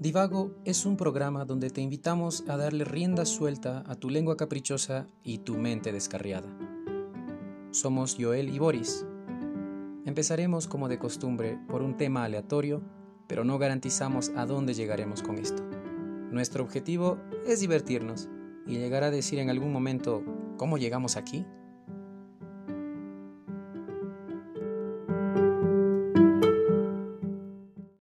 Divago es un programa donde te invitamos a darle rienda suelta a tu lengua caprichosa y tu mente descarriada. Somos Joel y Boris. Empezaremos como de costumbre por un tema aleatorio, pero no garantizamos a dónde llegaremos con esto. Nuestro objetivo es divertirnos y llegar a decir en algún momento, ¿cómo llegamos aquí?